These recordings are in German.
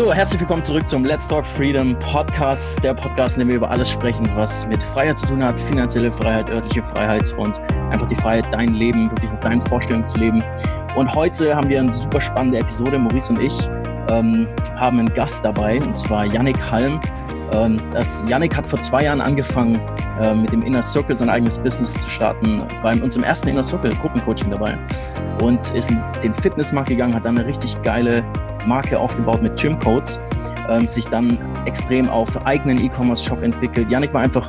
So, herzlich willkommen zurück zum Let's Talk Freedom Podcast. Der Podcast, in dem wir über alles sprechen, was mit Freiheit zu tun hat, finanzielle Freiheit, örtliche Freiheit und einfach die Freiheit, dein Leben wirklich nach deinen Vorstellungen zu leben. Und heute haben wir eine super spannende Episode. Maurice und ich ähm, haben einen Gast dabei, und zwar Yannick Halm. Ähm, das, Yannick hat vor zwei Jahren angefangen, äh, mit dem Inner Circle sein eigenes Business zu starten, war in unserem ersten Inner Circle Gruppencoaching dabei und ist in den Fitnessmarkt gegangen, hat dann eine richtig geile Marke aufgebaut mit Gym-Codes, ähm, sich dann extrem auf eigenen E-Commerce-Shop entwickelt. Yannick war einfach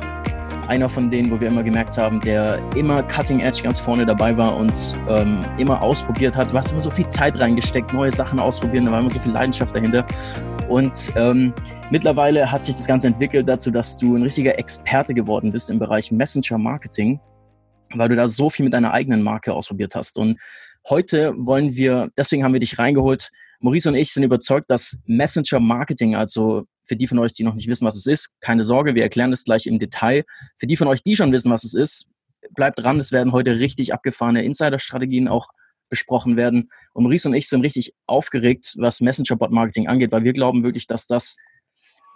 einer von denen, wo wir immer gemerkt haben, der immer Cutting Edge ganz vorne dabei war und ähm, immer ausprobiert hat. Du hast immer so viel Zeit reingesteckt, neue Sachen ausprobieren, da war immer so viel Leidenschaft dahinter. Und ähm, mittlerweile hat sich das Ganze entwickelt dazu, dass du ein richtiger Experte geworden bist im Bereich Messenger Marketing, weil du da so viel mit deiner eigenen Marke ausprobiert hast. Und heute wollen wir, deswegen haben wir dich reingeholt, Maurice und ich sind überzeugt, dass Messenger Marketing, also für die von euch, die noch nicht wissen, was es ist, keine Sorge, wir erklären das gleich im Detail. Für die von euch, die schon wissen, was es ist, bleibt dran, es werden heute richtig abgefahrene Insider-Strategien auch besprochen werden. Und Maurice und ich sind richtig aufgeregt, was Messenger-Bot-Marketing angeht, weil wir glauben wirklich, dass das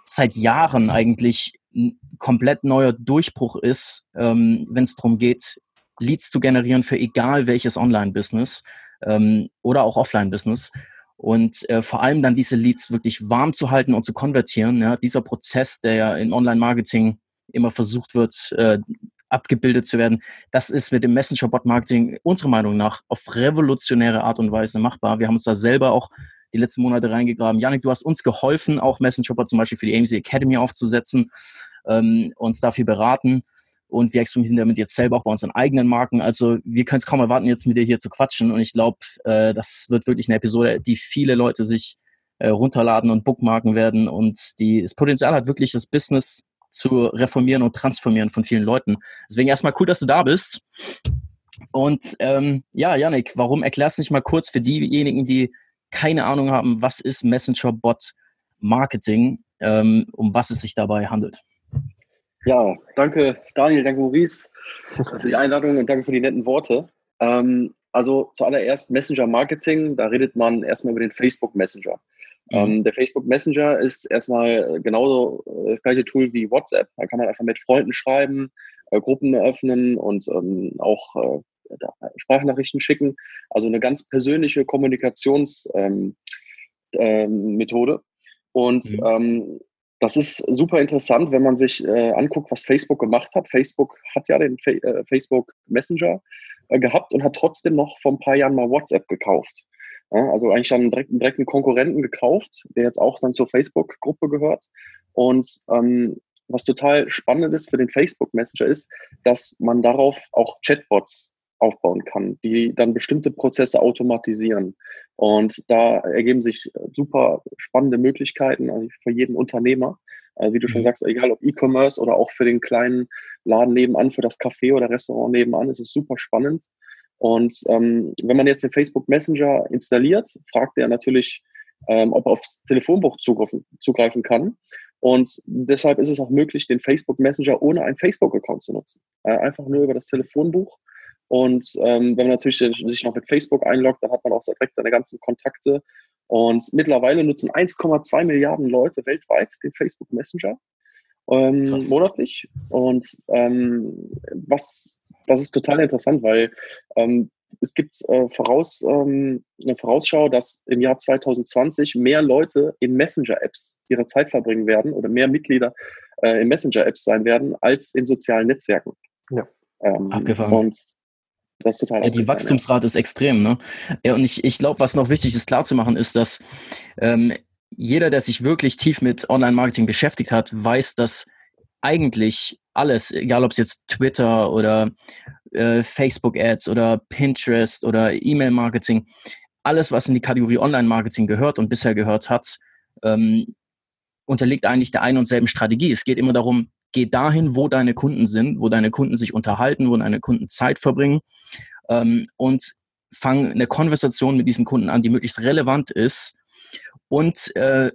seit Jahren eigentlich ein komplett neuer Durchbruch ist, ähm, wenn es darum geht, Leads zu generieren für egal welches Online-Business ähm, oder auch Offline-Business und äh, vor allem dann diese Leads wirklich warm zu halten und zu konvertieren. Ja, dieser Prozess, der ja im Online-Marketing immer versucht wird, äh, abgebildet zu werden, das ist mit dem Messenger-Bot-Marketing unserer Meinung nach auf revolutionäre Art und Weise machbar. Wir haben uns da selber auch die letzten Monate reingegraben. Janik, du hast uns geholfen, auch Messenger-Bot zum Beispiel für die AMC Academy aufzusetzen, ähm, uns dafür beraten und wir experimentieren damit jetzt selber auch bei unseren eigenen Marken. Also wir können es kaum erwarten, jetzt mit dir hier zu quatschen und ich glaube, äh, das wird wirklich eine Episode, die viele Leute sich äh, runterladen und bookmarken werden und die das Potenzial hat wirklich das Business zu reformieren und transformieren von vielen Leuten. Deswegen erstmal cool, dass du da bist. Und ähm, ja, Yannick, warum erklärst du nicht mal kurz für diejenigen, die keine Ahnung haben, was ist Messenger Bot Marketing, ähm, um was es sich dabei handelt? Ja, danke Daniel, danke Maurice für die Einladung und danke für die netten Worte. Ähm, also zuallererst Messenger Marketing, da redet man erstmal über den Facebook Messenger. Mhm. Ähm, der Facebook Messenger ist erstmal genauso äh, das gleiche Tool wie WhatsApp. Da kann man einfach mit Freunden schreiben, äh, Gruppen eröffnen und ähm, auch äh, Sprachnachrichten schicken. Also eine ganz persönliche Kommunikationsmethode. Ähm, ähm, und mhm. ähm, das ist super interessant, wenn man sich äh, anguckt, was Facebook gemacht hat. Facebook hat ja den Fa äh, Facebook Messenger äh, gehabt und hat trotzdem noch vor ein paar Jahren mal WhatsApp gekauft. Ja, also eigentlich dann direkt, direkt einen Konkurrenten gekauft, der jetzt auch dann zur Facebook-Gruppe gehört. Und ähm, was total spannend ist für den Facebook Messenger ist, dass man darauf auch Chatbots aufbauen kann, die dann bestimmte Prozesse automatisieren. Und da ergeben sich super spannende Möglichkeiten also für jeden Unternehmer. Also wie du schon mhm. sagst, egal ob E-Commerce oder auch für den kleinen Laden nebenan, für das Café oder Restaurant nebenan, ist es super spannend. Und ähm, wenn man jetzt den Facebook Messenger installiert, fragt er natürlich, ähm, ob er aufs Telefonbuch zugreifen, zugreifen kann. Und deshalb ist es auch möglich, den Facebook Messenger ohne einen Facebook-Account zu nutzen. Äh, einfach nur über das Telefonbuch und ähm, wenn man natürlich sich noch mit Facebook einloggt, dann hat man auch direkt seine ganzen Kontakte. Und mittlerweile nutzen 1,2 Milliarden Leute weltweit den Facebook Messenger ähm, monatlich. Und ähm, was, das ist total interessant, weil ähm, es gibt äh, voraus, ähm, eine Vorausschau, dass im Jahr 2020 mehr Leute in Messenger-Apps ihre Zeit verbringen werden oder mehr Mitglieder äh, in Messenger-Apps sein werden als in sozialen Netzwerken. Ja. Ähm, Abgefahren. Und das ist total ja, die Wachstumsrate ist extrem, ne? Ja, und ich, ich glaube, was noch wichtig ist klar zu machen, ist, dass ähm, jeder, der sich wirklich tief mit Online-Marketing beschäftigt hat, weiß, dass eigentlich alles, egal ob es jetzt Twitter oder äh, Facebook-Ads oder Pinterest oder E-Mail-Marketing, alles, was in die Kategorie Online-Marketing gehört und bisher gehört hat, ähm, unterliegt eigentlich der einen und selben Strategie. Es geht immer darum, geh dahin, wo deine Kunden sind, wo deine Kunden sich unterhalten, wo deine Kunden Zeit verbringen ähm, und fang eine Konversation mit diesen Kunden an, die möglichst relevant ist und äh,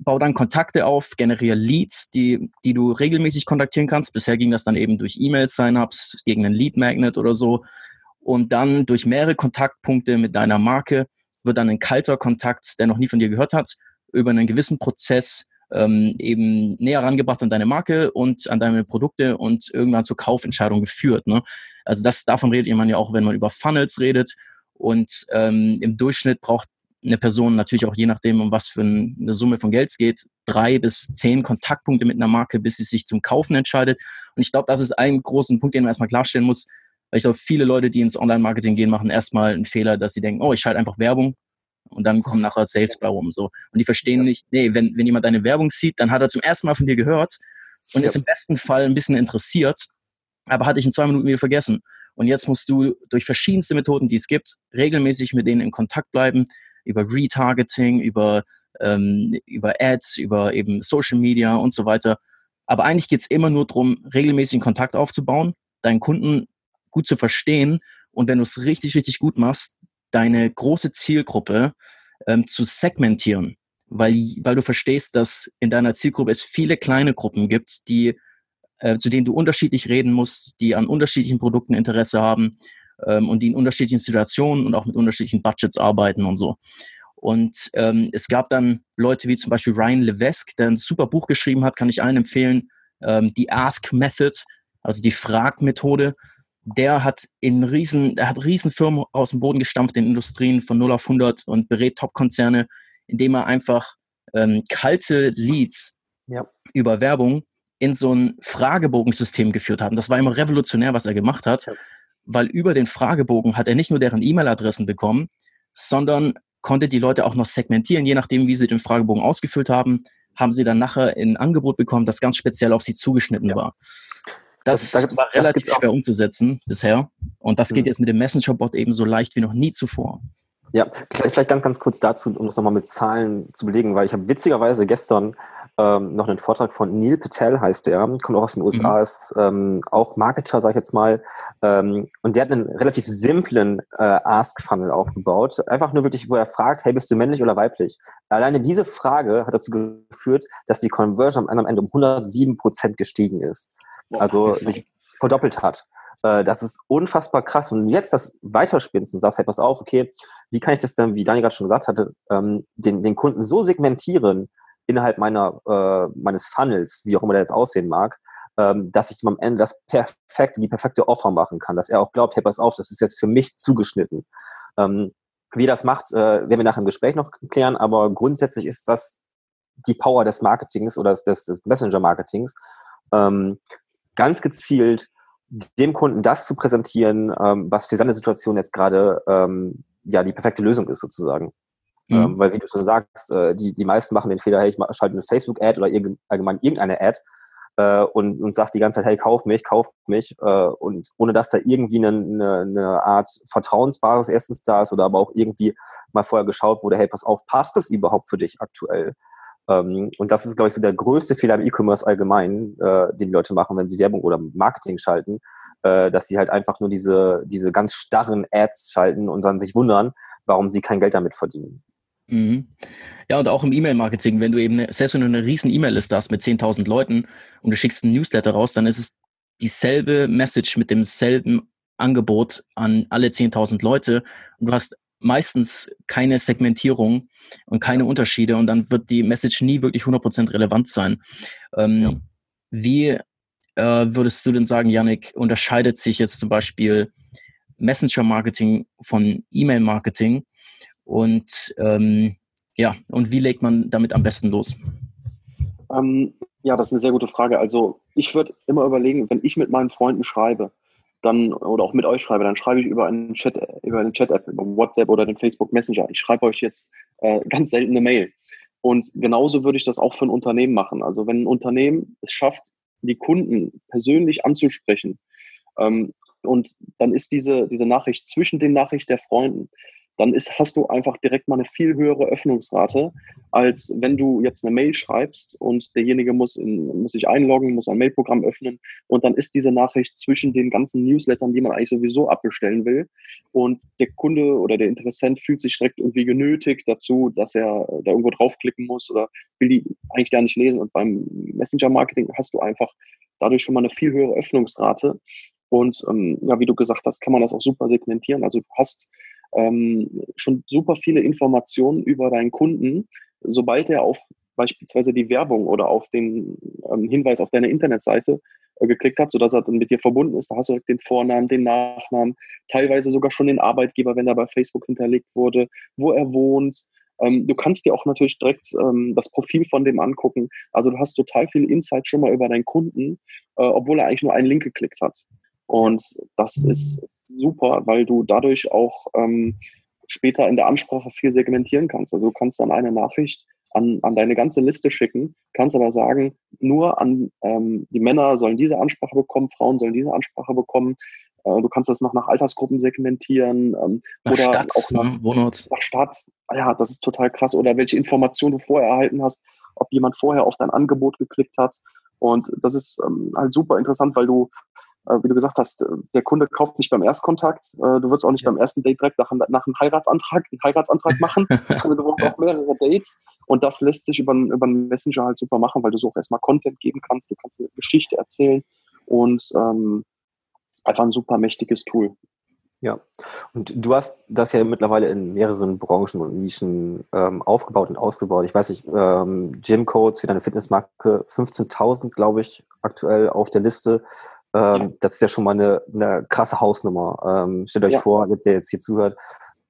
bau dann Kontakte auf, generiere Leads, die, die du regelmäßig kontaktieren kannst. Bisher ging das dann eben durch E-Mails, Sign-ups, gegen einen Lead Magnet oder so. Und dann durch mehrere Kontaktpunkte mit deiner Marke wird dann ein kalter Kontakt, der noch nie von dir gehört hat, über einen gewissen Prozess ähm, eben näher rangebracht an deine Marke und an deine Produkte und irgendwann zur Kaufentscheidung geführt. Ne? Also das davon redet man ja auch, wenn man über Funnels redet. Und ähm, im Durchschnitt braucht eine Person natürlich auch je nachdem, um was für eine Summe von Geld es geht, drei bis zehn Kontaktpunkte mit einer Marke, bis sie sich zum Kaufen entscheidet. Und ich glaube, das ist ein großer Punkt, den man erstmal klarstellen muss. Weil ich glaube, viele Leute, die ins Online-Marketing gehen, machen erstmal einen Fehler, dass sie denken, oh, ich schalte einfach Werbung und dann kommen nachher Sales bei rum. So. Und die verstehen nicht, nee, wenn, wenn jemand deine Werbung sieht, dann hat er zum ersten Mal von dir gehört und ist im besten Fall ein bisschen interessiert, aber hat dich in zwei Minuten wieder vergessen. Und jetzt musst du durch verschiedenste Methoden, die es gibt, regelmäßig mit denen in Kontakt bleiben, über Retargeting, über, ähm, über Ads, über eben Social Media und so weiter. Aber eigentlich geht es immer nur darum, regelmäßig Kontakt aufzubauen, deinen Kunden gut zu verstehen und wenn du es richtig, richtig gut machst, deine große Zielgruppe ähm, zu segmentieren, weil, weil du verstehst, dass in deiner Zielgruppe es viele kleine Gruppen gibt, die, äh, zu denen du unterschiedlich reden musst, die an unterschiedlichen Produkten Interesse haben ähm, und die in unterschiedlichen Situationen und auch mit unterschiedlichen Budgets arbeiten und so. Und ähm, es gab dann Leute wie zum Beispiel Ryan Levesque, der ein super Buch geschrieben hat, kann ich allen empfehlen, ähm, die Ask Method, also die Fragmethode der hat in riesen, er hat riesen Firmen aus dem Boden gestampft in Industrien von 0 auf 100 und berät Top-Konzerne, indem er einfach ähm, kalte Leads ja. über Werbung in so ein Fragebogensystem geführt hat. Und das war immer revolutionär, was er gemacht hat, ja. weil über den Fragebogen hat er nicht nur deren E-Mail-Adressen bekommen, sondern konnte die Leute auch noch segmentieren, je nachdem, wie sie den Fragebogen ausgefüllt haben, haben sie dann nachher ein Angebot bekommen, das ganz speziell auf sie zugeschnitten ja. war. Das, das, war relativ das schwer umzusetzen bisher. Und das geht mhm. jetzt mit dem Messenger-Bot eben so leicht wie noch nie zuvor. Ja, vielleicht ganz, ganz kurz dazu, um das nochmal mit Zahlen zu belegen, weil ich habe witzigerweise gestern ähm, noch einen Vortrag von Neil Patel, heißt der, kommt auch aus den USA, mhm. ist ähm, auch Marketer, sag ich jetzt mal, ähm, und der hat einen relativ simplen äh, Ask-Funnel aufgebaut. Einfach nur wirklich, wo er fragt, hey, bist du männlich oder weiblich? Alleine diese Frage hat dazu geführt, dass die Conversion am Ende um 107 Prozent gestiegen ist also sich verdoppelt hat. Äh, das ist unfassbar krass. Und jetzt das weiterspinnst und sagst, hey, pass auf, okay, wie kann ich das denn, wie Daniel gerade schon gesagt hatte, ähm, den, den Kunden so segmentieren innerhalb meiner, äh, meines Funnels, wie auch immer der jetzt aussehen mag, ähm, dass ich ihm am Ende das perfekte, die perfekte Offer machen kann, dass er auch glaubt, hey, pass auf, das ist jetzt für mich zugeschnitten. Ähm, wie das macht, äh, werden wir nachher im Gespräch noch klären, aber grundsätzlich ist das die Power des Marketings oder des, des Messenger-Marketings, ähm, ganz gezielt dem Kunden das zu präsentieren, ähm, was für seine Situation jetzt gerade ähm, ja die perfekte Lösung ist sozusagen. Mhm. Ähm, weil wie du schon sagst, äh, die, die meisten machen den Fehler, hey, ich schalte eine Facebook-Ad oder irg allgemein irgendeine Ad äh, und, und sagt die ganze Zeit, hey, kauf mich, kauf mich. Äh, und ohne dass da irgendwie eine, eine, eine Art Vertrauensbasis erstens da ist oder aber auch irgendwie mal vorher geschaut wurde, hey, pass auf, passt das überhaupt für dich aktuell? Ähm, und das ist, glaube ich, so der größte Fehler im E-Commerce allgemein, äh, den die Leute machen, wenn sie Werbung oder Marketing schalten, äh, dass sie halt einfach nur diese, diese ganz starren Ads schalten und dann sich wundern, warum sie kein Geld damit verdienen. Mhm. Ja, und auch im E-Mail-Marketing, wenn du eben, selbst wenn du eine riesen E-Mail-Liste hast mit 10.000 Leuten und du schickst einen Newsletter raus, dann ist es dieselbe Message mit demselben Angebot an alle 10.000 Leute und du hast meistens keine Segmentierung und keine Unterschiede und dann wird die Message nie wirklich 100% relevant sein. Ähm, ja. Wie äh, würdest du denn sagen, Yannick, unterscheidet sich jetzt zum Beispiel Messenger-Marketing von E-Mail-Marketing und ähm, ja, und wie legt man damit am besten los? Ähm, ja, das ist eine sehr gute Frage. Also ich würde immer überlegen, wenn ich mit meinen Freunden schreibe, dann oder auch mit euch schreibe, dann schreibe ich über einen Chat, über eine Chat-App, über WhatsApp oder den Facebook Messenger. Ich schreibe euch jetzt äh, ganz selten eine Mail. Und genauso würde ich das auch für ein Unternehmen machen. Also wenn ein Unternehmen es schafft, die Kunden persönlich anzusprechen, ähm, und dann ist diese, diese Nachricht zwischen den Nachrichten der Freunden, dann ist, hast du einfach direkt mal eine viel höhere Öffnungsrate, als wenn du jetzt eine Mail schreibst und derjenige muss, in, muss sich einloggen, muss ein Mailprogramm öffnen und dann ist diese Nachricht zwischen den ganzen Newslettern, die man eigentlich sowieso abbestellen will und der Kunde oder der Interessent fühlt sich direkt irgendwie genötigt dazu, dass er da irgendwo draufklicken muss oder will die eigentlich gar nicht lesen und beim Messenger-Marketing hast du einfach dadurch schon mal eine viel höhere Öffnungsrate und ähm, ja, wie du gesagt hast, kann man das auch super segmentieren. Also du hast ähm, schon super viele Informationen über deinen Kunden, sobald er auf beispielsweise die Werbung oder auf den ähm, Hinweis auf deine Internetseite äh, geklickt hat, sodass er dann mit dir verbunden ist. Da hast du den Vornamen, den Nachnamen, teilweise sogar schon den Arbeitgeber, wenn er bei Facebook hinterlegt wurde, wo er wohnt. Ähm, du kannst dir auch natürlich direkt ähm, das Profil von dem angucken. Also du hast total viel Insight schon mal über deinen Kunden, äh, obwohl er eigentlich nur einen Link geklickt hat. Und das ist super, weil du dadurch auch ähm, später in der Ansprache viel segmentieren kannst. Also du kannst dann eine Nachricht an, an deine ganze Liste schicken, kannst aber sagen, nur an ähm, die Männer sollen diese Ansprache bekommen, Frauen sollen diese Ansprache bekommen. Äh, du kannst das noch nach Altersgruppen segmentieren ähm, nach oder Stadt, auch nach, ne? Wohnort. nach Stadt. Ah ja, das ist total krass. Oder welche Informationen du vorher erhalten hast, ob jemand vorher auf dein Angebot geklickt hat. Und das ist ähm, halt super interessant, weil du wie du gesagt hast, äh, der Kunde kauft nicht beim Erstkontakt. Äh, du wirst auch nicht ja. beim ersten Date direkt nach, nach einem Heiratsantrag, einen Heiratsantrag machen. du brauchst auch mehrere Dates. Und das lässt sich über, über einen Messenger halt super machen, weil du so auch erstmal Content geben kannst. Du kannst eine Geschichte erzählen und ähm, einfach ein super mächtiges Tool. Ja, und du hast das ja mittlerweile in mehreren Branchen und Nischen ähm, aufgebaut und ausgebaut. Ich weiß nicht, ähm, Gym-Codes für deine Fitnessmarke, 15.000, glaube ich, aktuell auf der Liste. Ähm, ja. Das ist ja schon mal eine, eine krasse Hausnummer. Ähm, stellt euch ja. vor, jetzt der jetzt hier zuhört,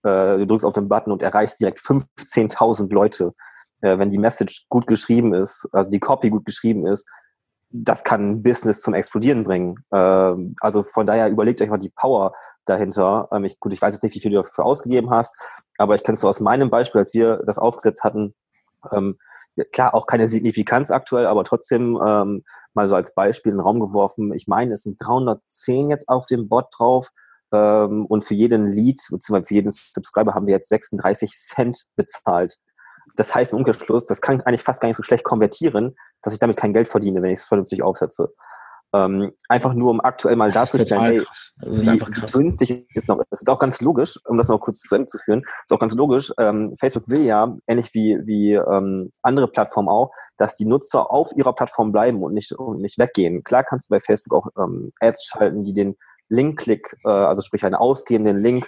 äh, du drückst auf den Button und erreichst direkt 15.000 Leute. Äh, wenn die Message gut geschrieben ist, also die Copy gut geschrieben ist, das kann ein Business zum Explodieren bringen. Ähm, also von daher überlegt euch mal die Power dahinter. Ähm, ich, gut, ich weiß jetzt nicht, wie viel du dafür ausgegeben hast, aber ich kenne es so aus meinem Beispiel, als wir das aufgesetzt hatten, ähm, klar, auch keine Signifikanz aktuell, aber trotzdem ähm, mal so als Beispiel in den Raum geworfen. Ich meine, es sind 310 jetzt auf dem Bot drauf ähm, und für jeden Lead, beziehungsweise für jeden Subscriber haben wir jetzt 36 Cent bezahlt. Das heißt im Umkehrschluss, das kann eigentlich fast gar nicht so schlecht konvertieren, dass ich damit kein Geld verdiene, wenn ich es vernünftig aufsetze. Ähm, einfach nur, um aktuell mal darzustellen, hey, das ist einfach krass. günstig ist noch. Das ist auch ganz logisch, um das noch kurz zu Ende zu führen, ist auch ganz logisch. Ähm, Facebook will ja, ähnlich wie, wie ähm, andere Plattformen auch, dass die Nutzer auf ihrer Plattform bleiben und nicht, und nicht weggehen. Klar kannst du bei Facebook auch ähm, Ads schalten, die den Link-Klick, äh, also sprich einen ausgehenden Link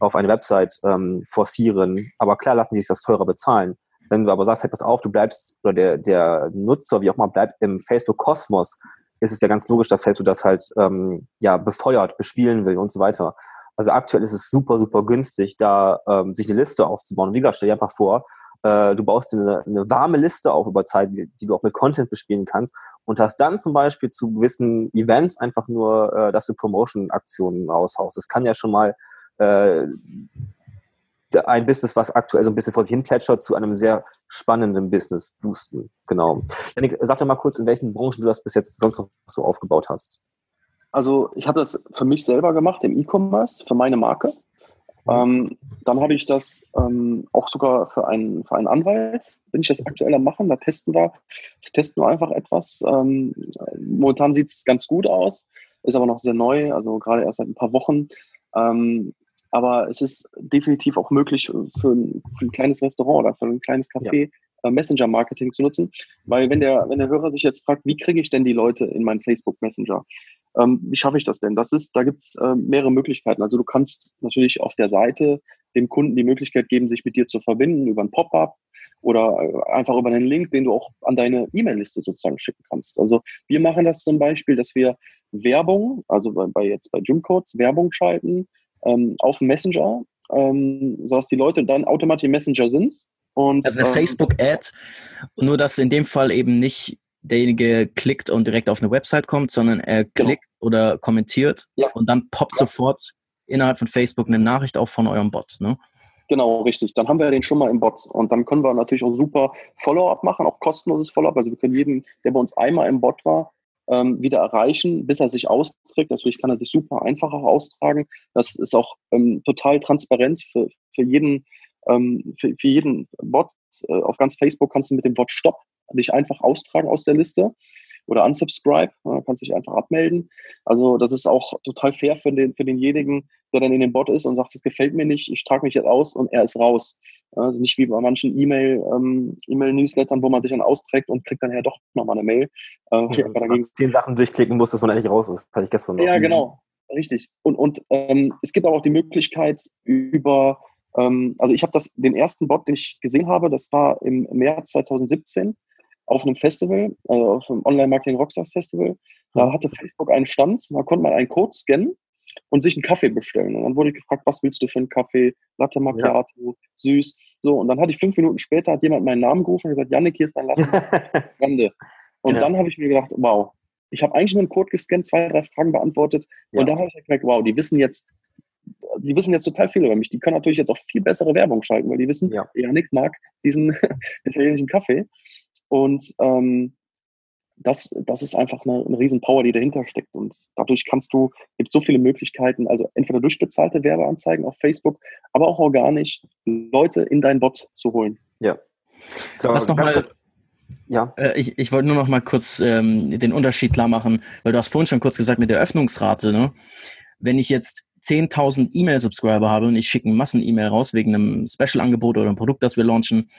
auf eine Website ähm, forcieren. Aber klar lassen die sich das teurer bezahlen. Wenn du aber sagst, hey, pass auf, du bleibst, oder der, der Nutzer, wie auch immer, bleibt im Facebook-Kosmos, ist es ja ganz logisch, dass Facebook das halt ähm, ja befeuert, bespielen will und so weiter. Also aktuell ist es super, super günstig, da ähm, sich eine Liste aufzubauen. wie gesagt, stell dir einfach vor, äh, du baust eine, eine warme Liste auf über Zeit, die, die, du auch mit Content bespielen kannst und hast dann zum Beispiel zu gewissen Events einfach nur, äh, dass du Promotion-Aktionen raushaust. Das kann ja schon mal äh, ein Business, was aktuell so ein bisschen vor sich hin plätschert, zu einem sehr spannenden Business boosten. Genau. Janik, sag doch mal kurz, in welchen Branchen du das bis jetzt sonst noch so aufgebaut hast. Also ich habe das für mich selber gemacht im E-Commerce, für meine Marke. Mhm. Ähm, dann habe ich das ähm, auch sogar für einen, für einen Anwalt, bin ich das aktuell am machen. Da testen wir, testen wir einfach etwas. Ähm, momentan sieht es ganz gut aus, ist aber noch sehr neu, also gerade erst seit ein paar Wochen. Ähm, aber es ist definitiv auch möglich für ein, für ein kleines Restaurant oder für ein kleines Café ja. äh, Messenger-Marketing zu nutzen. Weil wenn der, wenn der Hörer sich jetzt fragt, wie kriege ich denn die Leute in meinen Facebook Messenger? Ähm, wie schaffe ich das denn? Das ist, da gibt es äh, mehrere Möglichkeiten. Also du kannst natürlich auf der Seite dem Kunden die Möglichkeit geben, sich mit dir zu verbinden über ein Pop-up oder äh, einfach über einen Link, den du auch an deine E-Mail-Liste sozusagen schicken kannst. Also wir machen das zum Beispiel, dass wir Werbung, also bei, bei jetzt bei Gymcodes Werbung schalten ähm, auf Messenger, ähm, sodass die Leute dann automatisch im Messenger sind. Und, also eine ähm, Facebook-Ad, nur dass in dem Fall eben nicht derjenige klickt und direkt auf eine Website kommt, sondern er genau. klickt oder kommentiert ja. und dann poppt ja. sofort innerhalb von Facebook eine Nachricht auch von eurem Bot. Ne? Genau, richtig. Dann haben wir den schon mal im Bot. Und dann können wir natürlich auch super Follow-up machen, auch kostenloses Follow-up. Also wir können jeden, der bei uns einmal im Bot war, ähm, wieder erreichen, bis er sich austrägt. Natürlich kann er sich super einfach auch austragen. Das ist auch ähm, total transparent für, für jeden, ähm, für, für, jeden Bot. Äh, auf ganz Facebook kannst du mit dem Wort Stopp dich einfach austragen aus der Liste oder unsubscribe, äh, kannst dich einfach abmelden. Also das ist auch total fair für, den, für denjenigen, der dann in dem Bot ist und sagt, es gefällt mir nicht, ich trage mich jetzt aus und er ist raus. Also nicht wie bei manchen E-Mail, ähm, E-Mail-Newslettern, wo man sich dann austrägt und kriegt dann ja doch nochmal eine Mail. Äh, ja, dagegen, zehn Sachen durchklicken muss, dass man eigentlich raus ist. Das hatte ich gestern noch. Ja, genau. Richtig. Und, und ähm, es gibt auch die Möglichkeit über, ähm, also ich habe das, den ersten Bot, den ich gesehen habe, das war im März 2017 auf einem Festival, äh, auf dem Online-Marketing Rockstars Festival. Da hatte Facebook einen Stand, da konnte man einen Code scannen und sich einen Kaffee bestellen. Und dann wurde ich gefragt, was willst du für einen Kaffee? Latte Macchiato, ja. süß. So, und dann hatte ich fünf Minuten später, hat jemand meinen Namen gerufen und gesagt, Janik, hier ist dein Latte Grande. und ja. dann habe ich mir gedacht, wow, ich habe eigentlich nur einen Code gescannt, zwei, drei Fragen beantwortet. Ja. Und dann habe ich gemerkt, wow, die wissen jetzt, die wissen jetzt total viel über mich. Die können natürlich jetzt auch viel bessere Werbung schalten, weil die wissen, ja. Janik mag diesen italienischen Kaffee. Und ähm, das, das ist einfach eine, eine riesen Power, die dahinter steckt. Und dadurch kannst du, gibt so viele Möglichkeiten, also entweder durch bezahlte Werbeanzeigen auf Facebook, aber auch organisch Leute in deinen Bot zu holen. Ja. Klar, Was nochmal, ja. Äh, ich, ich wollte nur noch mal kurz ähm, den Unterschied klar machen, weil du hast vorhin schon kurz gesagt mit der Öffnungsrate. Ne? Wenn ich jetzt 10.000 E-Mail-Subscriber habe und ich schicke ein Massen-E-Mail raus wegen einem Special-Angebot oder einem Produkt, das wir launchen,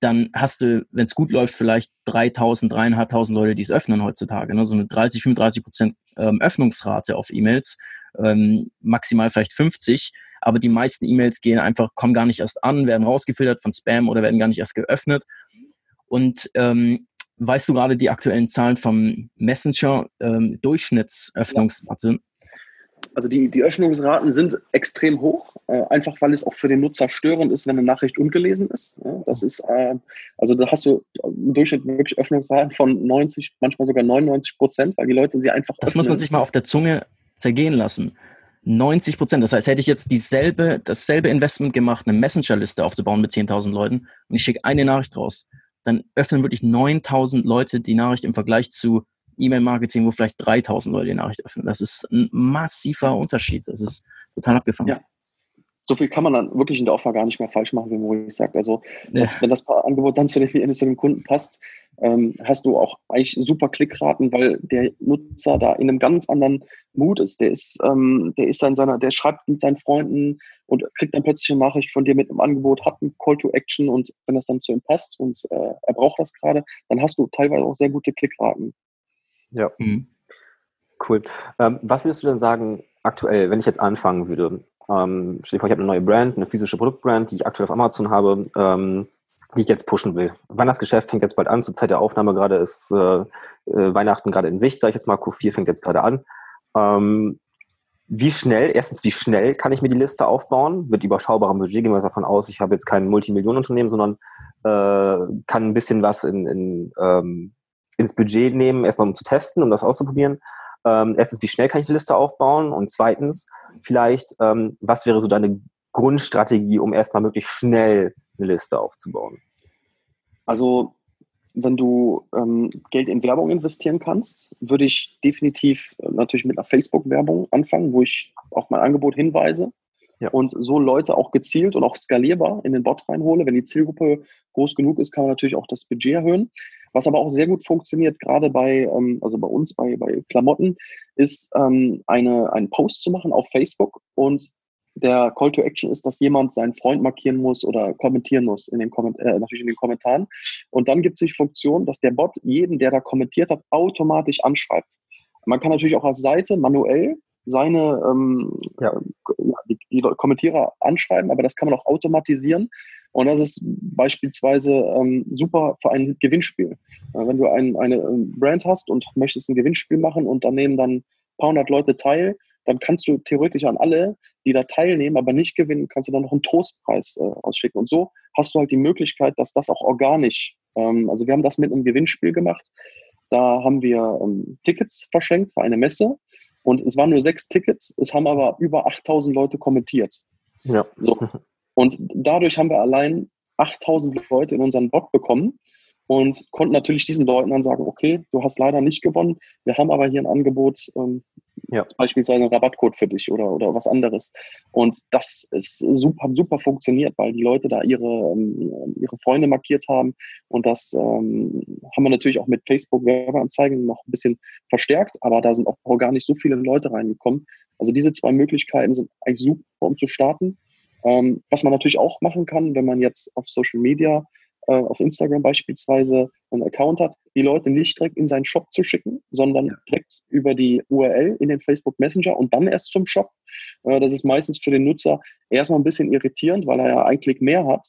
dann hast du, wenn es gut läuft, vielleicht 3000, 3500 Leute, die es öffnen heutzutage. Ne? So eine 30, 35 Prozent ähm, Öffnungsrate auf E-Mails, ähm, maximal vielleicht 50. Aber die meisten E-Mails gehen einfach, kommen gar nicht erst an, werden rausgefiltert von Spam oder werden gar nicht erst geöffnet. Und ähm, weißt du gerade die aktuellen Zahlen vom Messenger ähm, Durchschnittsöffnungsrate? Ja. Also die, die Öffnungsraten sind extrem hoch, äh, einfach weil es auch für den Nutzer störend ist, wenn eine Nachricht ungelesen ist. Ja, das ist, äh, also da hast du im Durchschnitt wirklich Öffnungsraten von 90, manchmal sogar 99 Prozent, weil die Leute sie einfach. Das öffnen. muss man sich mal auf der Zunge zergehen lassen. 90 Prozent. Das heißt, hätte ich jetzt dieselbe, dasselbe Investment gemacht, eine Messenger-Liste aufzubauen mit 10.000 Leuten und ich schicke eine Nachricht raus, dann öffnen wirklich 9.000 Leute die Nachricht im Vergleich zu E-Mail-Marketing, wo vielleicht 3000 Leute die Nachricht öffnen. Das ist ein massiver Unterschied. Das ist total abgefahren. Ja. So viel kann man dann wirklich in der Offer gar nicht mehr falsch machen, wie Maurice sagt. Also, das, ja. wenn das Angebot dann zu dem, zu dem Kunden passt, ähm, hast du auch eigentlich super Klickraten, weil der Nutzer da in einem ganz anderen Mut ist. Der ist, ähm, der ist in seiner, der schreibt mit seinen Freunden und kriegt dann plötzlich eine Nachricht von dir mit einem Angebot, hat ein Call to Action und wenn das dann zu ihm passt und äh, er braucht das gerade, dann hast du teilweise auch sehr gute Klickraten. Ja. Mhm. Cool. Ähm, was würdest du denn sagen, aktuell, wenn ich jetzt anfangen würde? Ähm, stell dir vor, ich habe eine neue Brand, eine physische Produktbrand, die ich aktuell auf Amazon habe, ähm, die ich jetzt pushen will. Weihnachtsgeschäft fängt jetzt bald an, zur Zeit der Aufnahme gerade ist äh, äh, Weihnachten gerade in Sicht, sage ich jetzt mal, Q4 fängt jetzt gerade an. Ähm, wie schnell, erstens, wie schnell kann ich mir die Liste aufbauen? Mit überschaubarem Budget gehen wir davon aus, ich habe jetzt kein Multimillionenunternehmen, sondern äh, kann ein bisschen was in, in ähm, ins Budget nehmen, erstmal um zu testen, um das auszuprobieren. Ähm, erstens, wie schnell kann ich die Liste aufbauen? Und zweitens, vielleicht, ähm, was wäre so deine Grundstrategie, um erstmal möglichst schnell eine Liste aufzubauen? Also, wenn du ähm, Geld in Werbung investieren kannst, würde ich definitiv äh, natürlich mit einer Facebook-Werbung anfangen, wo ich auf mein Angebot hinweise ja. und so Leute auch gezielt und auch skalierbar in den Bot reinhole. Wenn die Zielgruppe groß genug ist, kann man natürlich auch das Budget erhöhen. Was aber auch sehr gut funktioniert, gerade bei, ähm, also bei uns, bei, bei Klamotten, ist ähm, eine, einen Post zu machen auf Facebook und der Call to Action ist, dass jemand seinen Freund markieren muss oder kommentieren muss in den Komment äh, natürlich in den Kommentaren. Und dann gibt es die Funktion, dass der Bot jeden, der da kommentiert hat, automatisch anschreibt. Man kann natürlich auch als Seite manuell seine ähm, ja. die, die Kommentierer anschreiben, aber das kann man auch automatisieren. Und das ist beispielsweise ähm, super für ein Gewinnspiel. Äh, wenn du ein, eine ähm, Brand hast und möchtest ein Gewinnspiel machen und da nehmen dann ein paar hundert Leute teil, dann kannst du theoretisch an alle, die da teilnehmen, aber nicht gewinnen, kannst du dann noch einen Trostpreis äh, ausschicken. Und so hast du halt die Möglichkeit, dass das auch organisch, ähm, also wir haben das mit einem Gewinnspiel gemacht. Da haben wir ähm, Tickets verschenkt für eine Messe und es waren nur sechs Tickets, es haben aber über 8000 Leute kommentiert. Ja. So. Und dadurch haben wir allein 8000 Leute in unseren Bot bekommen und konnten natürlich diesen Leuten dann sagen, okay, du hast leider nicht gewonnen, wir haben aber hier ein Angebot, ähm, ja. beispielsweise einen Rabattcode für dich oder, oder was anderes. Und das ist super, super funktioniert, weil die Leute da ihre, ähm, ihre Freunde markiert haben und das ähm, haben wir natürlich auch mit Facebook-Werbeanzeigen noch ein bisschen verstärkt, aber da sind auch gar nicht so viele Leute reingekommen. Also diese zwei Möglichkeiten sind eigentlich super, um zu starten. Ähm, was man natürlich auch machen kann, wenn man jetzt auf Social Media äh, auf Instagram beispielsweise einen Account hat, die Leute nicht direkt in seinen Shop zu schicken, sondern ja. direkt über die URL in den Facebook Messenger und dann erst zum Shop. Äh, das ist meistens für den Nutzer erstmal ein bisschen irritierend, weil er ja einen Klick mehr hat.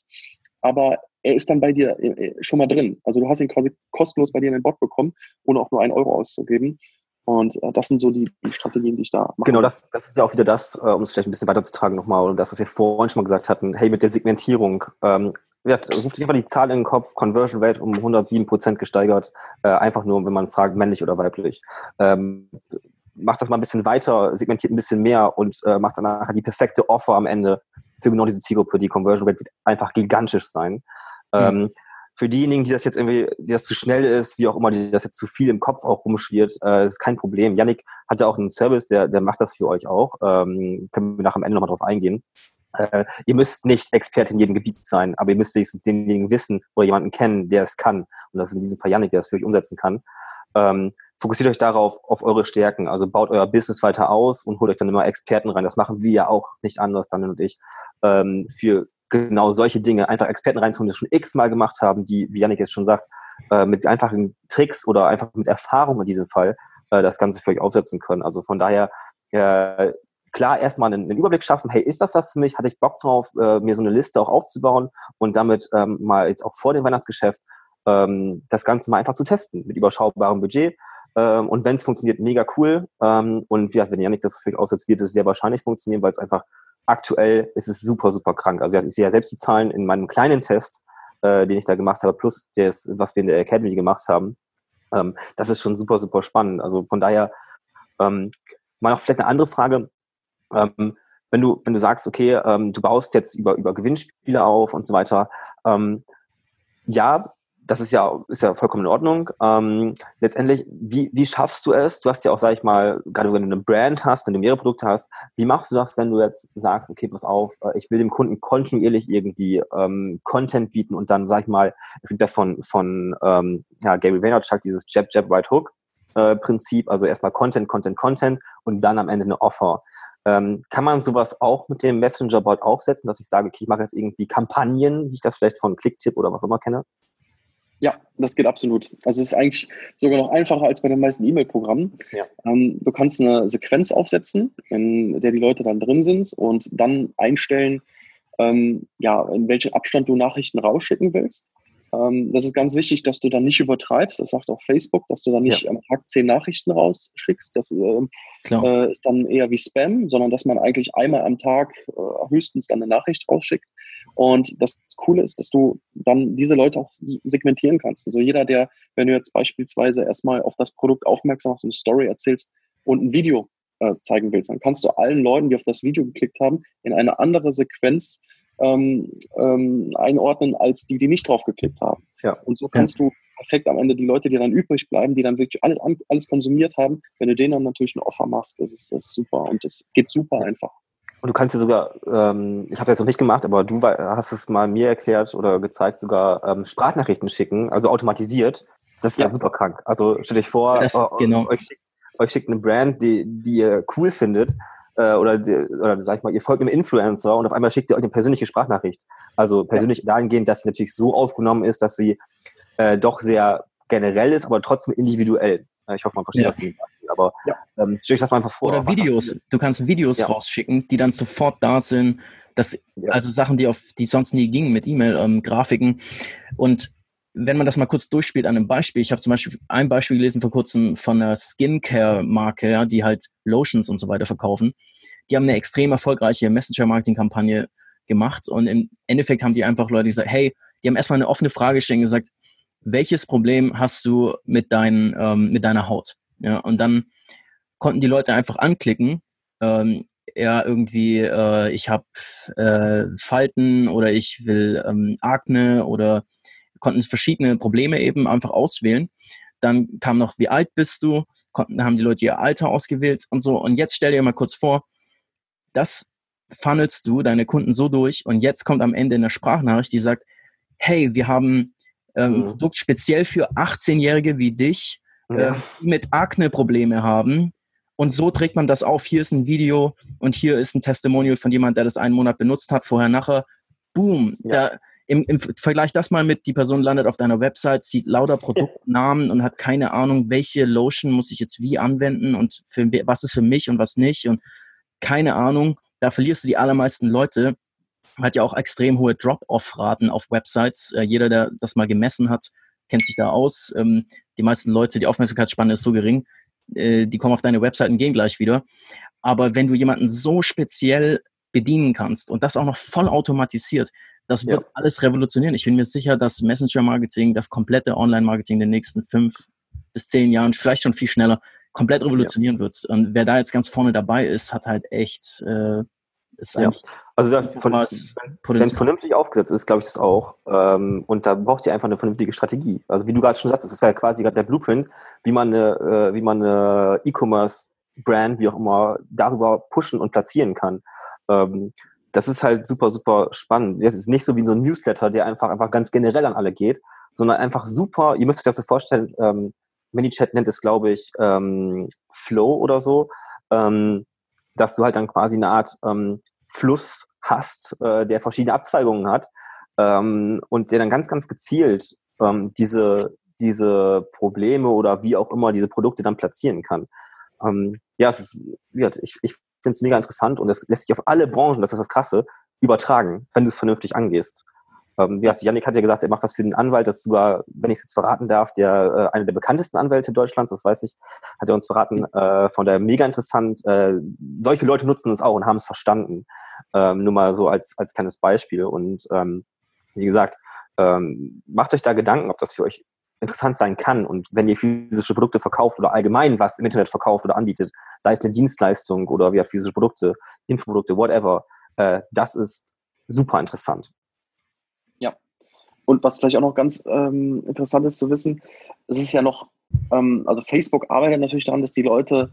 Aber er ist dann bei dir äh, schon mal drin. Also du hast ihn quasi kostenlos bei dir in den Bot bekommen, ohne auch nur einen Euro auszugeben. Und äh, das sind so die, die, Strategien, die ich da mache. Genau, das, das ist ja auch wieder das, äh, um es vielleicht ein bisschen weiterzutragen nochmal, und das, was wir vorhin schon mal gesagt hatten, hey, mit der Segmentierung, ähm, ja, ruft einfach die Zahl in den Kopf, Conversion Rate um 107 Prozent gesteigert, äh, einfach nur, wenn man fragt, männlich oder weiblich. Ähm, macht das mal ein bisschen weiter, segmentiert ein bisschen mehr und äh, macht dann nachher die perfekte Offer am Ende für genau diese Zielgruppe. Die Conversion Rate wird einfach gigantisch sein. Mhm. Ähm, für diejenigen, die das jetzt irgendwie, die das zu schnell ist, wie auch immer, die das jetzt zu viel im Kopf auch rumschwirrt, äh, ist kein Problem. Yannick hat ja auch einen Service, der, der macht das für euch auch. Ähm, können wir nach am Ende nochmal drauf eingehen. Äh, ihr müsst nicht Experte in jedem Gebiet sein, aber ihr müsst wenigstens denjenigen wissen oder jemanden kennen, der es kann. Und das ist in diesem Fall Yannick, der es für euch umsetzen kann. Ähm, fokussiert euch darauf, auf eure Stärken. Also baut euer Business weiter aus und holt euch dann immer Experten rein. Das machen wir ja auch nicht anders, Daniel und ich, ähm, für genau solche Dinge, einfach Experten reinzuholen, die das schon x-mal gemacht haben, die, wie Janik jetzt schon sagt, äh, mit einfachen Tricks oder einfach mit Erfahrung in diesem Fall äh, das Ganze für euch aufsetzen können. Also von daher, äh, klar, erstmal einen, einen, Überblick schaffen, hey, ist das was für mich? Hatte ich Bock drauf, äh, mir so eine Liste auch aufzubauen und damit ähm, mal jetzt auch vor dem Weihnachtsgeschäft ähm, das Ganze mal einfach zu testen mit überschaubarem Budget. Ähm, und wenn es funktioniert, mega cool. Ähm, und wie, wenn Janik das für euch aufsetzt, wird es sehr wahrscheinlich funktionieren, weil es einfach aktuell ist es super, super krank. Also ich sehe ja selbst die Zahlen in meinem kleinen Test, äh, den ich da gemacht habe, plus das, was wir in der Academy gemacht haben. Ähm, das ist schon super, super spannend. Also von daher ähm, mal noch vielleicht eine andere Frage. Ähm, wenn du, wenn du sagst, okay, ähm, du baust jetzt über, über Gewinnspiele auf und so weiter, ähm, ja, das ist ja, ist ja vollkommen in Ordnung. Ähm, letztendlich, wie, wie schaffst du es? Du hast ja auch, sag ich mal, gerade wenn du eine Brand hast, wenn du mehrere Produkte hast, wie machst du das, wenn du jetzt sagst, okay, pass auf, äh, ich will dem Kunden kontinuierlich irgendwie ähm, Content bieten und dann, sag ich mal, es gibt ja von, von ähm, ja, Gary Vaynerchuk dieses Jab, Jab, Right Hook äh, Prinzip, also erstmal Content, Content, Content und dann am Ende eine Offer. Ähm, kann man sowas auch mit dem Messenger-Bot aufsetzen, dass ich sage, okay, ich mache jetzt irgendwie Kampagnen, wie ich das vielleicht von Clicktip oder was auch immer kenne? Ja, das geht absolut. Also es ist eigentlich sogar noch einfacher als bei den meisten E-Mail-Programmen. Ja. Ähm, du kannst eine Sequenz aufsetzen, in der die Leute dann drin sind und dann einstellen, ähm, ja, in welchem Abstand du Nachrichten rausschicken willst. Ähm, das ist ganz wichtig, dass du dann nicht übertreibst. Das sagt auch Facebook, dass du dann nicht ja. am Tag zehn Nachrichten rausschickst. Das äh, äh, ist dann eher wie Spam, sondern dass man eigentlich einmal am Tag äh, höchstens dann eine Nachricht rausschickt. Und das Coole ist, dass du dann diese Leute auch segmentieren kannst. Also jeder, der, wenn du jetzt beispielsweise erstmal auf das Produkt aufmerksam machst und eine Story erzählst und ein Video äh, zeigen willst, dann kannst du allen Leuten, die auf das Video geklickt haben, in eine andere Sequenz ähm, ähm, einordnen, als die, die nicht drauf geklickt haben. Ja. Und so kannst ja. du perfekt am Ende die Leute, die dann übrig bleiben, die dann wirklich alles, alles konsumiert haben, wenn du denen dann natürlich eine Offer machst, das ist das super und das geht super einfach. Und du kannst ja sogar, ähm, ich habe das jetzt noch nicht gemacht, aber du hast es mal mir erklärt oder gezeigt, sogar ähm, Sprachnachrichten schicken, also automatisiert. Das ist ja, ja super krank. Also stell dich vor, das, oh, genau. euch, schickt, euch schickt eine Brand, die, die ihr cool findet, äh, oder, oder sag ich mal, ihr folgt einem Influencer und auf einmal schickt ihr euch eine persönliche Sprachnachricht. Also persönlich ja. dahingehend, dass sie natürlich so aufgenommen ist, dass sie äh, doch sehr generell ist, aber trotzdem individuell. Ich hoffe, man versteht, ja. was die sagen. Aber ja. ähm, stell ich das mal einfach vor. Oder Videos. Du kannst Videos ja. rausschicken, die dann sofort da sind. Das, ja. Also Sachen, die auf die sonst nie gingen mit E-Mail, ähm, Grafiken. Und wenn man das mal kurz durchspielt an einem Beispiel, ich habe zum Beispiel ein Beispiel gelesen vor kurzem von einer Skincare-Marke, ja, die halt Lotions und so weiter verkaufen. Die haben eine extrem erfolgreiche Messenger-Marketing-Kampagne gemacht und im Endeffekt haben die einfach Leute gesagt, hey, die haben erstmal eine offene Frage gestellt und gesagt, welches Problem hast du mit, dein, ähm, mit deiner Haut? Ja, und dann konnten die Leute einfach anklicken, ähm, ja, irgendwie, äh, ich habe äh, Falten oder ich will ähm, Akne oder konnten verschiedene Probleme eben einfach auswählen. Dann kam noch, wie alt bist du? Konnten, haben die Leute ihr Alter ausgewählt und so. Und jetzt stell dir mal kurz vor, das funnelst du deine Kunden so durch und jetzt kommt am Ende eine Sprachnachricht, die sagt, hey, wir haben ähm, mhm. Produkt speziell für 18-Jährige wie dich, ja. äh, mit Akne-Probleme haben. Und so trägt man das auf. Hier ist ein Video und hier ist ein Testimonial von jemand, der das einen Monat benutzt hat, vorher, nachher. Boom. Ja. Da, im, im Vergleich das mal mit, die Person landet auf deiner Website, sieht lauter Produktnamen und hat keine Ahnung, welche Lotion muss ich jetzt wie anwenden und für, was ist für mich und was nicht und keine Ahnung. Da verlierst du die allermeisten Leute. Hat ja auch extrem hohe Drop-off-Raten auf Websites. Äh, jeder, der das mal gemessen hat, kennt sich da aus. Ähm, die meisten Leute, die Aufmerksamkeitsspanne ist so gering, äh, die kommen auf deine Website und gehen gleich wieder. Aber wenn du jemanden so speziell bedienen kannst und das auch noch voll automatisiert, das wird ja. alles revolutionieren. Ich bin mir sicher, dass Messenger-Marketing, das komplette Online-Marketing in den nächsten fünf bis zehn Jahren, vielleicht schon viel schneller, komplett revolutionieren ja. wird. Und wer da jetzt ganz vorne dabei ist, hat halt echt, äh, ist ja. Also wenn es vernünftig aufgesetzt ist, glaube ich das auch. Ähm, und da braucht ihr einfach eine vernünftige Strategie. Also wie du gerade schon sagst, das ist ja quasi gerade der Blueprint, wie man eine, äh, wie man eine E-Commerce-Brand, wie auch immer, darüber pushen und platzieren kann. Ähm, das ist halt super, super spannend. Das ist nicht so wie so ein Newsletter, der einfach, einfach ganz generell an alle geht, sondern einfach super, ihr müsst euch das so vorstellen, ähm, ManyChat nennt es, glaube ich, ähm, Flow oder so, ähm, dass du halt dann quasi eine Art ähm, Fluss hast, äh, der verschiedene Abzweigungen hat ähm, und der dann ganz, ganz gezielt ähm, diese, diese Probleme oder wie auch immer diese Produkte dann platzieren kann. Ähm, ja, es ist, ich, ich finde es mega interessant und es lässt sich auf alle Branchen, das ist das Krasse, übertragen, wenn du es vernünftig angehst. Ähm, ja, Janik hat ja gesagt, er macht das für den Anwalt, das ist sogar, wenn ich es jetzt verraten darf, der äh, einer der bekanntesten Anwälte Deutschlands, das weiß ich, hat er uns verraten, äh, von daher mega interessant. Äh, solche Leute nutzen es auch und haben es verstanden. Ähm, nur mal so als, als kleines Beispiel. Und ähm, wie gesagt, ähm, macht euch da Gedanken, ob das für euch interessant sein kann. Und wenn ihr physische Produkte verkauft oder allgemein was im Internet verkauft oder anbietet, sei es eine Dienstleistung oder wie physische Produkte, Infoprodukte, whatever, äh, das ist super interessant. Ja. Und was vielleicht auch noch ganz ähm, interessant ist zu wissen, es ist ja noch, ähm, also Facebook arbeitet natürlich daran, dass die Leute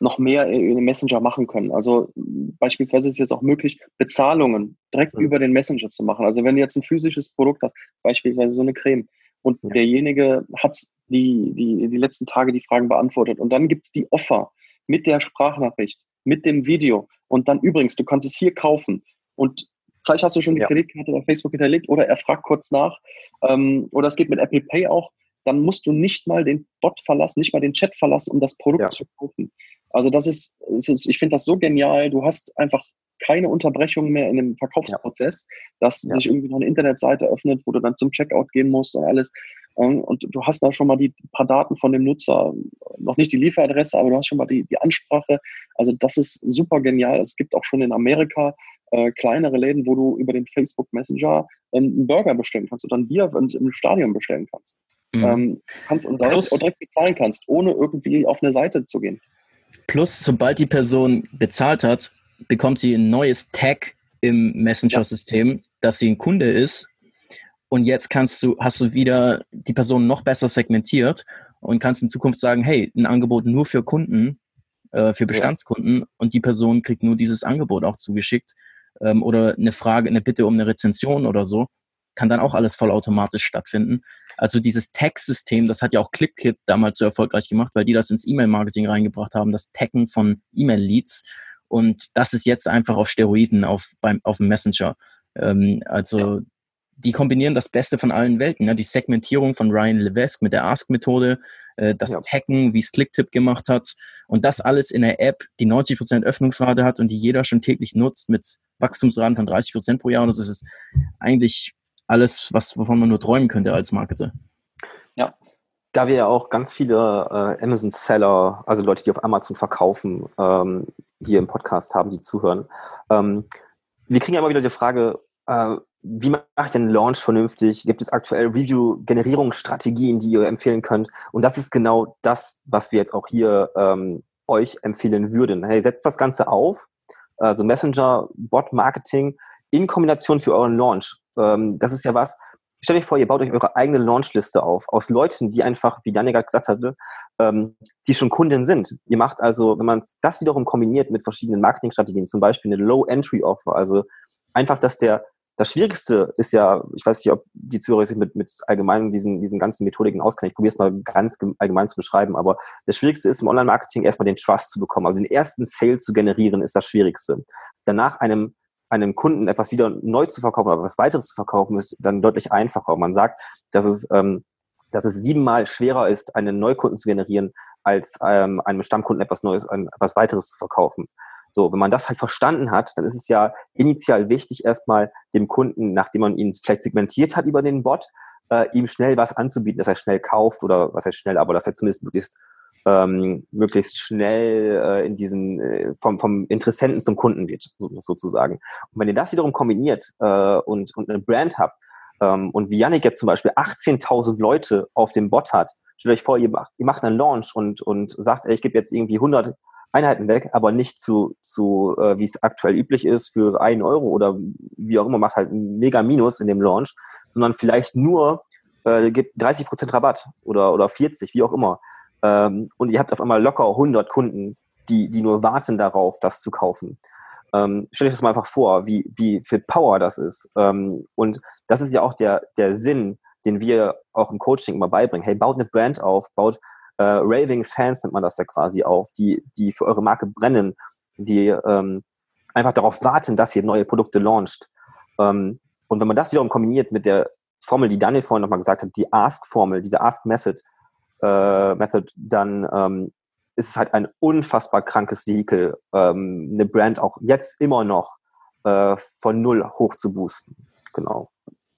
noch mehr in den Messenger machen können. Also beispielsweise ist es jetzt auch möglich, Bezahlungen direkt mhm. über den Messenger zu machen. Also wenn du jetzt ein physisches Produkt hast, beispielsweise so eine Creme, und ja. derjenige hat die, die, die letzten Tage die Fragen beantwortet. Und dann gibt's die Offer mit der Sprachnachricht, mit dem Video. Und dann übrigens, du kannst es hier kaufen. Und vielleicht hast du schon die ja. Kreditkarte bei Facebook hinterlegt oder er fragt kurz nach. Ähm, oder es geht mit Apple Pay auch. Dann musst du nicht mal den Bot verlassen, nicht mal den Chat verlassen, um das Produkt ja. zu kaufen. Also das ist, das ist ich finde das so genial. Du hast einfach keine Unterbrechung mehr in dem Verkaufsprozess, ja. dass ja. sich irgendwie noch eine Internetseite öffnet, wo du dann zum Checkout gehen musst und alles. Ähm, und du hast da schon mal die paar Daten von dem Nutzer, noch nicht die Lieferadresse, aber du hast schon mal die, die Ansprache. Also das ist super genial. Es gibt auch schon in Amerika äh, kleinere Läden, wo du über den Facebook Messenger ähm, einen Burger bestellen kannst oder ein Bier im Stadion bestellen kannst. Mhm. Ähm, kannst und direkt, direkt bezahlen kannst, ohne irgendwie auf eine Seite zu gehen. Plus, sobald die Person bezahlt hat, bekommt sie ein neues Tag im Messenger-System, dass sie ein Kunde ist. Und jetzt kannst du, hast du wieder die Person noch besser segmentiert und kannst in Zukunft sagen, hey, ein Angebot nur für Kunden, äh, für Bestandskunden ja. und die Person kriegt nur dieses Angebot auch zugeschickt. Ähm, oder eine Frage, eine Bitte um eine Rezension oder so, kann dann auch alles vollautomatisch stattfinden. Also dieses Tag-System, das hat ja auch ClickKit damals so erfolgreich gemacht, weil die das ins E-Mail-Marketing reingebracht haben, das Taggen von E-Mail-Leads. Und das ist jetzt einfach auf Steroiden auf, beim, auf dem Messenger. Ähm, also die kombinieren das Beste von allen Welten. Ne? Die Segmentierung von Ryan Levesque mit der Ask-Methode, äh, das ja. Taggen, wie es Clicktip gemacht hat. Und das alles in der App, die 90% Öffnungsrate hat und die jeder schon täglich nutzt mit Wachstumsraten von 30% pro Jahr. Und das ist eigentlich alles, was, wovon man nur träumen könnte als Marketer da wir ja auch ganz viele äh, Amazon-Seller, also Leute, die auf Amazon verkaufen, ähm, hier im Podcast haben, die zuhören. Ähm, wir kriegen ja immer wieder die Frage, äh, wie mache ich den Launch vernünftig? Gibt es aktuell Review-Generierungsstrategien, die ihr empfehlen könnt? Und das ist genau das, was wir jetzt auch hier ähm, euch empfehlen würden. Hey, setzt das Ganze auf, also Messenger, Bot-Marketing in Kombination für euren Launch. Ähm, das ist ja was, Stellt euch vor, ihr baut euch eure eigene Launchliste auf aus Leuten, die einfach, wie Daniel gerade gesagt hatte, ähm, die schon Kunden sind. Ihr macht also, wenn man das wiederum kombiniert mit verschiedenen Marketingstrategien, zum Beispiel eine Low-Entry-Offer, also einfach, dass der, das Schwierigste ist ja, ich weiß nicht, ob die Zuhörer sich mit, mit allgemein diesen, diesen ganzen Methodiken auskennen. Ich probiere es mal ganz allgemein zu beschreiben, aber das Schwierigste ist im Online-Marketing erstmal den Trust zu bekommen. Also den ersten Sale zu generieren ist das Schwierigste. Danach einem einem Kunden etwas wieder neu zu verkaufen oder was weiteres zu verkaufen, ist dann deutlich einfacher. Man sagt, dass es, ähm, dass es siebenmal schwerer ist, einen Neukunden zu generieren, als ähm, einem Stammkunden etwas Neues, etwas weiteres zu verkaufen. So, wenn man das halt verstanden hat, dann ist es ja initial wichtig, erstmal dem Kunden, nachdem man ihn vielleicht segmentiert hat über den Bot, äh, ihm schnell was anzubieten, dass er schnell kauft oder was heißt schnell, aber dass er zumindest möglichst ähm, möglichst schnell äh, in diesen äh, vom, vom Interessenten zum Kunden wird, sozusagen. Und wenn ihr das wiederum kombiniert äh, und, und eine Brand habt, ähm, und wie Yannick jetzt zum Beispiel 18.000 Leute auf dem Bot hat, stellt euch vor, ihr macht, ihr macht einen Launch und, und sagt, ey, ich gebe jetzt irgendwie 100 Einheiten weg, aber nicht zu, zu äh, wie es aktuell üblich ist, für einen Euro oder wie auch immer, macht halt ein mega Minus in dem Launch, sondern vielleicht nur äh, gibt 30% Rabatt oder, oder 40, wie auch immer. Ähm, und ihr habt auf einmal locker 100 Kunden, die, die nur warten darauf, das zu kaufen. Ähm, stellt euch das mal einfach vor, wie, wie viel Power das ist. Ähm, und das ist ja auch der, der Sinn, den wir auch im Coaching immer beibringen. Hey, baut eine Brand auf, baut äh, Raving Fans, nennt man das ja quasi auf, die, die für eure Marke brennen, die ähm, einfach darauf warten, dass ihr neue Produkte launcht. Ähm, und wenn man das wiederum kombiniert mit der Formel, die Daniel vorhin nochmal gesagt hat, die Ask-Formel, diese Ask-Method, äh, Method, dann ähm, ist es halt ein unfassbar krankes Vehikel, ähm, eine Brand auch jetzt immer noch äh, von null hoch zu boosten. Genau.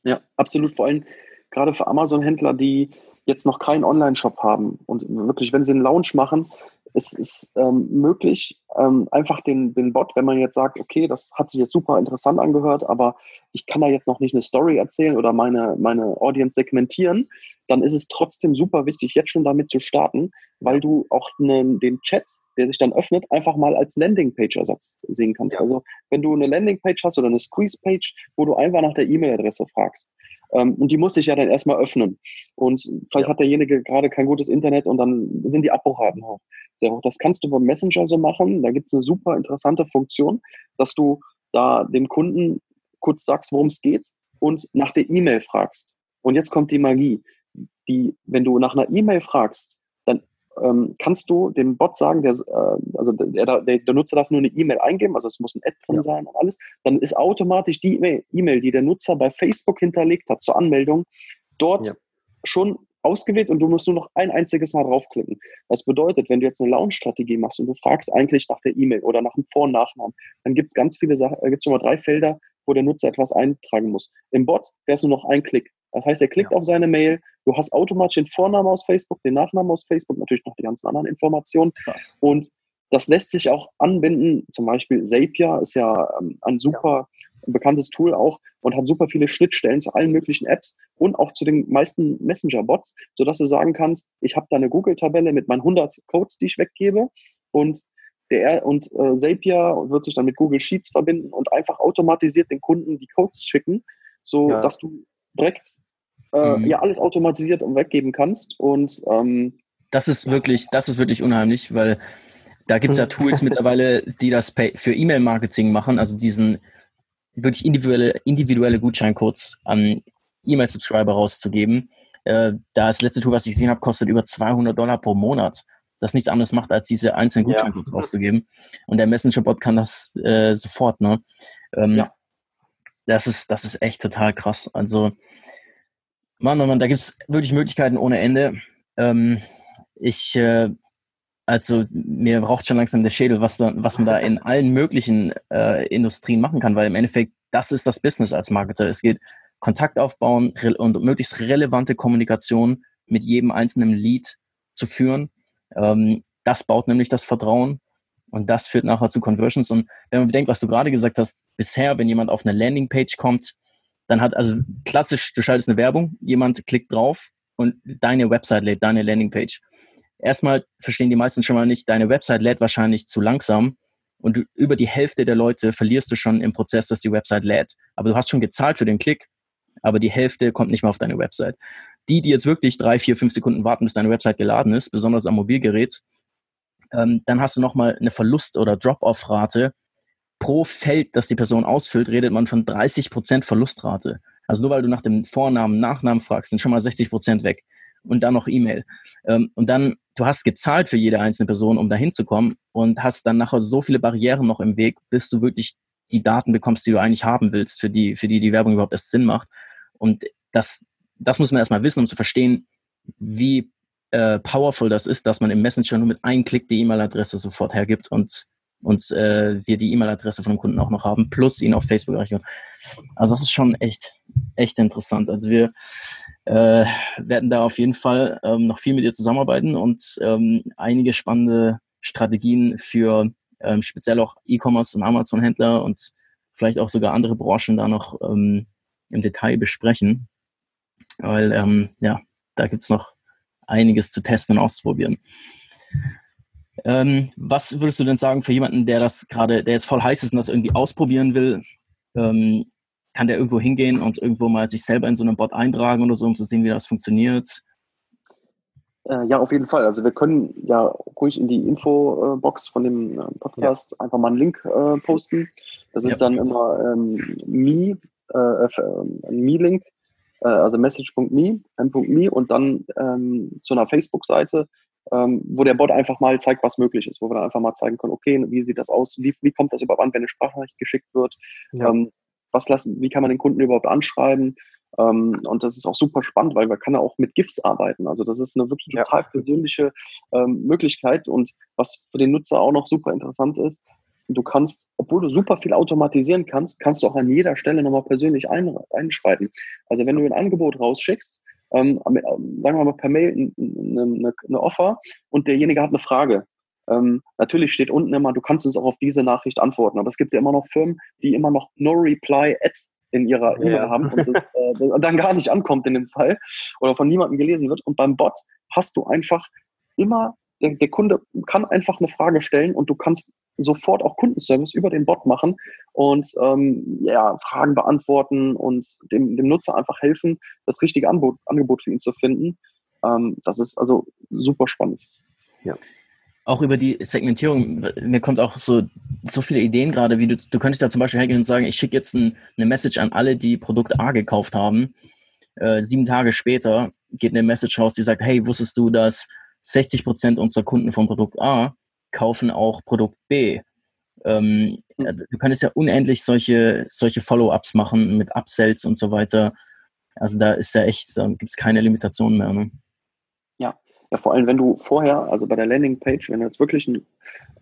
Ja, absolut. Vor allem gerade für Amazon-Händler, die jetzt noch keinen Online-Shop haben und wirklich, wenn sie einen Launch machen, es ist ähm, möglich, ähm, einfach den, den Bot, wenn man jetzt sagt, okay, das hat sich jetzt super interessant angehört, aber ich kann da jetzt noch nicht eine Story erzählen oder meine, meine Audience segmentieren, dann ist es trotzdem super wichtig, jetzt schon damit zu starten, weil du auch ne, den Chat, der sich dann öffnet, einfach mal als Landingpage-Ersatz sehen kannst. Ja. Also wenn du eine Landingpage hast oder eine Squeeze-Page, wo du einfach nach der E-Mail-Adresse fragst, und die muss sich ja dann erstmal öffnen. Und vielleicht ja. hat derjenige gerade kein gutes Internet und dann sind die Abbruchraten hoch. Sehr hoch. Das kannst du beim Messenger so machen. Da gibt es eine super interessante Funktion, dass du da dem Kunden kurz sagst, worum es geht und nach der E-Mail fragst. Und jetzt kommt die Magie. Die, wenn du nach einer E-Mail fragst, ähm, kannst du dem Bot sagen, der, äh, also der, der, der, Nutzer darf nur eine E-Mail eingeben, also es muss ein Ad drin ja. sein und alles, dann ist automatisch die E-Mail, die der Nutzer bei Facebook hinterlegt hat zur Anmeldung, dort ja. schon ausgewählt und du musst nur noch ein einziges Mal draufklicken. Das bedeutet, wenn du jetzt eine Launch-Strategie machst und du fragst eigentlich nach der E-Mail oder nach dem Vor- und Nachnamen, dann gibt es ganz viele Sachen, da gibt es schon mal drei Felder, wo der Nutzer etwas eintragen muss. Im Bot wäre es nur noch ein Klick. Das heißt, er klickt ja. auf seine Mail, du hast automatisch den Vornamen aus Facebook, den Nachnamen aus Facebook, natürlich noch die ganzen anderen Informationen. Krass. Und das lässt sich auch anbinden. Zum Beispiel Zapier ist ja ähm, ein super ja. bekanntes Tool auch und hat super viele Schnittstellen zu allen möglichen Apps und auch zu den meisten Messenger-Bots, sodass du sagen kannst, ich habe da eine Google-Tabelle mit meinen 100 Codes, die ich weggebe und der, und äh, Zapier wird sich dann mit Google Sheets verbinden und einfach automatisiert den Kunden die Codes schicken, so ja. dass du direkt äh, mhm. ja alles automatisiert und weggeben kannst. Und ähm, das ist wirklich, das ist wirklich unheimlich, weil da gibt es ja Tools mittlerweile, die das für E-Mail-Marketing machen, also diesen wirklich individuelle, individuelle Gutscheincodes an E-Mail-Subscriber rauszugeben. Äh, das letzte Tool, was ich gesehen habe, kostet über 200 Dollar pro Monat. Das nichts anderes macht, als diese einzelnen Gutscheincodes ja. rauszugeben. Und der Messenger-Bot kann das äh, sofort. Ne? Ähm, ja. Das ist, das ist echt total krass. Also, Mann, oh Mann, da gibt es wirklich Möglichkeiten ohne Ende. Ähm, ich, äh, also mir braucht schon langsam der Schädel, was, da, was man da in allen möglichen äh, Industrien machen kann, weil im Endeffekt das ist das Business als Marketer. Es geht Kontakt aufbauen und möglichst relevante Kommunikation mit jedem einzelnen Lead zu führen. Ähm, das baut nämlich das Vertrauen und das führt nachher zu Conversions. Und wenn man bedenkt, was du gerade gesagt hast, bisher, wenn jemand auf eine Landingpage kommt, dann hat also klassisch, du schaltest eine Werbung, jemand klickt drauf und deine Website lädt, deine Landingpage. Erstmal verstehen die meisten schon mal nicht, deine Website lädt wahrscheinlich zu langsam und du, über die Hälfte der Leute verlierst du schon im Prozess, dass die Website lädt. Aber du hast schon gezahlt für den Klick, aber die Hälfte kommt nicht mehr auf deine Website. Die, die jetzt wirklich drei, vier, fünf Sekunden warten, bis deine Website geladen ist, besonders am Mobilgerät, ähm, dann hast du nochmal eine Verlust- oder Drop-off-Rate pro Feld, das die Person ausfüllt, redet man von 30% Verlustrate. Also nur weil du nach dem Vornamen, Nachnamen fragst, sind schon mal 60% weg. Und dann noch E-Mail. Ähm, und dann, du hast gezahlt für jede einzelne Person, um da hinzukommen und hast dann nachher so viele Barrieren noch im Weg, bis du wirklich die Daten bekommst, die du eigentlich haben willst, für die, für die die Werbung überhaupt erst Sinn macht. Und das, das muss man erstmal wissen, um zu verstehen, wie äh, powerful das ist, dass man im Messenger nur mit einem Klick die E-Mail-Adresse sofort hergibt und, und äh, wir die E-Mail-Adresse von dem Kunden auch noch haben, plus ihn auf Facebook erreichen. Also das ist schon echt, echt interessant. Also wir äh, werden da auf jeden Fall ähm, noch viel mit dir zusammenarbeiten und ähm, einige spannende Strategien für ähm, speziell auch E-Commerce und Amazon-Händler und vielleicht auch sogar andere Branchen da noch ähm, im Detail besprechen. Weil ähm, ja, da gibt's noch einiges zu testen und auszuprobieren. Ähm, was würdest du denn sagen für jemanden, der das gerade, der jetzt voll heiß ist und das irgendwie ausprobieren will? Ähm, kann der irgendwo hingehen und irgendwo mal sich selber in so einem Bot eintragen oder so, um zu sehen, wie das funktioniert? Äh, ja, auf jeden Fall. Also wir können ja ruhig in die Infobox von dem äh, Podcast ja. einfach mal einen Link äh, posten. Das ist ja. dann immer ähm, me, äh, äh ein Me-Link, äh, also message.me, m.me und dann ähm, zu einer Facebook-Seite, ähm, wo der Bot einfach mal zeigt, was möglich ist, wo wir dann einfach mal zeigen können, okay, wie sieht das aus, wie, wie kommt das überhaupt an, wenn eine Sprachnachricht geschickt wird, ja. ähm, was lassen, wie kann man den Kunden überhaupt anschreiben, ähm, und das ist auch super spannend, weil man kann ja auch mit GIFs arbeiten. Also das ist eine wirklich total persönliche ähm, Möglichkeit und was für den Nutzer auch noch super interessant ist, du kannst, obwohl du super viel automatisieren kannst, kannst du auch an jeder Stelle nochmal persönlich ein, einschreiten. Also wenn du ein Angebot rausschickst, ähm, sagen wir mal per Mail eine, eine, eine Offer und derjenige hat eine Frage, ähm, natürlich steht unten immer, du kannst uns auch auf diese Nachricht antworten, aber es gibt ja immer noch Firmen, die immer noch No Reply Ads in ihrer E-Mail ja. haben und es äh, dann gar nicht ankommt in dem Fall oder von niemandem gelesen wird. Und beim Bot hast du einfach immer, der, der Kunde kann einfach eine Frage stellen und du kannst sofort auch Kundenservice über den Bot machen und ähm, ja, Fragen beantworten und dem, dem Nutzer einfach helfen, das richtige Angebot, Angebot für ihn zu finden. Ähm, das ist also super spannend. Ja auch über die Segmentierung, mir kommt auch so, so viele Ideen gerade, wie du, du könntest da zum Beispiel hergehen und sagen, ich schicke jetzt ein, eine Message an alle, die Produkt A gekauft haben. Äh, sieben Tage später geht eine Message raus, die sagt, hey, wusstest du, dass 60 Prozent unserer Kunden von Produkt A kaufen auch Produkt B? Ähm, hm. also du könntest ja unendlich solche, solche Follow-ups machen mit Upsells und so weiter. Also da ist ja echt, da gibt es keine Limitationen mehr. Ne? Ja, vor allem, wenn du vorher, also bei der Landingpage, wenn du jetzt wirklich einen,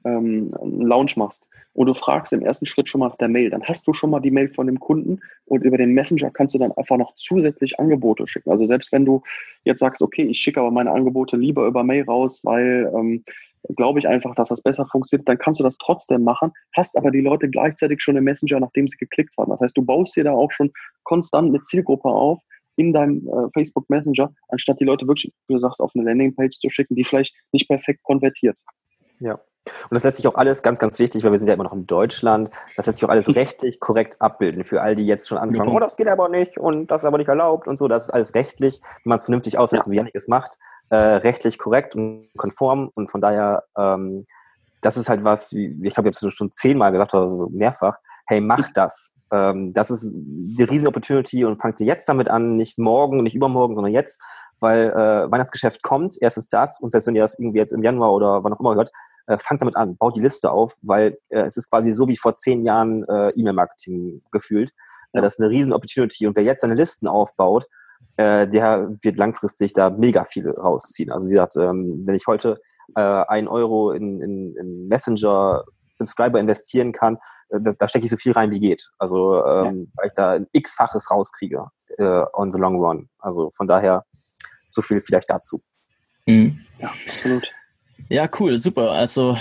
ähm, einen Launch machst und du fragst im ersten Schritt schon mal nach der Mail, dann hast du schon mal die Mail von dem Kunden und über den Messenger kannst du dann einfach noch zusätzlich Angebote schicken. Also selbst wenn du jetzt sagst, okay, ich schicke aber meine Angebote lieber über Mail raus, weil ähm, glaube ich einfach, dass das besser funktioniert, dann kannst du das trotzdem machen, hast aber die Leute gleichzeitig schon im Messenger, nachdem sie geklickt haben. Das heißt, du baust dir da auch schon konstant eine Zielgruppe auf, in deinem äh, Facebook Messenger, anstatt die Leute wirklich, wie du sagst, auf eine Landingpage zu schicken, die vielleicht nicht perfekt konvertiert. Ja. Und das lässt sich auch alles ganz, ganz wichtig, weil wir sind ja immer noch in Deutschland, das lässt sich auch alles rechtlich korrekt abbilden für all die jetzt schon anfangen, oh, das geht aber nicht und das ist aber nicht erlaubt und so. Das ist alles rechtlich, wenn man es vernünftig aussetzt, ja. wie Janik es macht, äh, rechtlich korrekt und konform und von daher, ähm, das ist halt was, wie, ich habe jetzt schon zehnmal gesagt oder so mehrfach, hey, mach das ähm, das ist die riesen Opportunity und fangt ihr jetzt damit an, nicht morgen, nicht übermorgen, sondern jetzt, weil äh, Weihnachtsgeschäft kommt, erstens das und selbst wenn ihr das irgendwie jetzt im Januar oder wann auch immer hört, äh, fangt damit an, baut die Liste auf, weil äh, es ist quasi so wie vor zehn Jahren äh, E-Mail-Marketing gefühlt. Ja. das ist eine riesen Opportunity und wer jetzt seine Listen aufbaut, äh, der wird langfristig da mega viel rausziehen. Also wie gesagt, ähm, wenn ich heute äh, ein Euro in, in, in Messenger Subscriber investieren kann, äh, da, da stecke ich so viel rein, wie geht. Also ähm, ja. weil ich da ein x-faches rauskriege äh, on the long run. Also von daher so viel vielleicht dazu. Mhm. Ja, absolut. Ja, cool, super. Also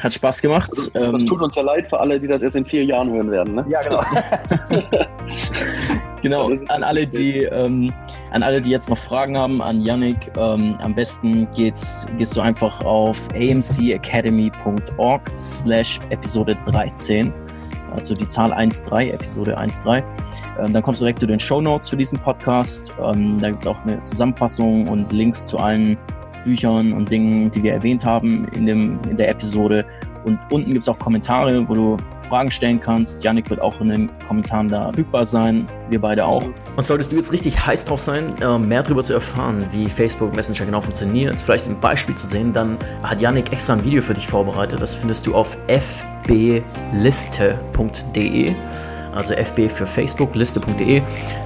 hat Spaß gemacht. Das, das ähm, tut uns ja leid für alle, die das erst in vier Jahren hören werden. Ne? Ja, genau. genau. An alle, die ähm, an alle, die jetzt noch Fragen haben, an Yannick, ähm, am besten geht's, gehst du einfach auf amcacademy.org slash Episode 13. Also die Zahl 1.3, Episode 1.3. Ähm, dann kommst du direkt zu den Show Notes für diesen Podcast. Ähm, da gibt es auch eine Zusammenfassung und Links zu allen Büchern und Dingen, die wir erwähnt haben in, dem, in der Episode. Und unten gibt es auch Kommentare, wo du Fragen stellen kannst. Janik wird auch in den Kommentaren da verfügbar sein. Wir beide auch. Und solltest du jetzt richtig heiß drauf sein, äh, mehr darüber zu erfahren, wie Facebook Messenger genau funktioniert, vielleicht ein Beispiel zu sehen, dann hat Janik extra ein Video für dich vorbereitet. Das findest du auf fbliste.de also FB für Facebook, liste.de.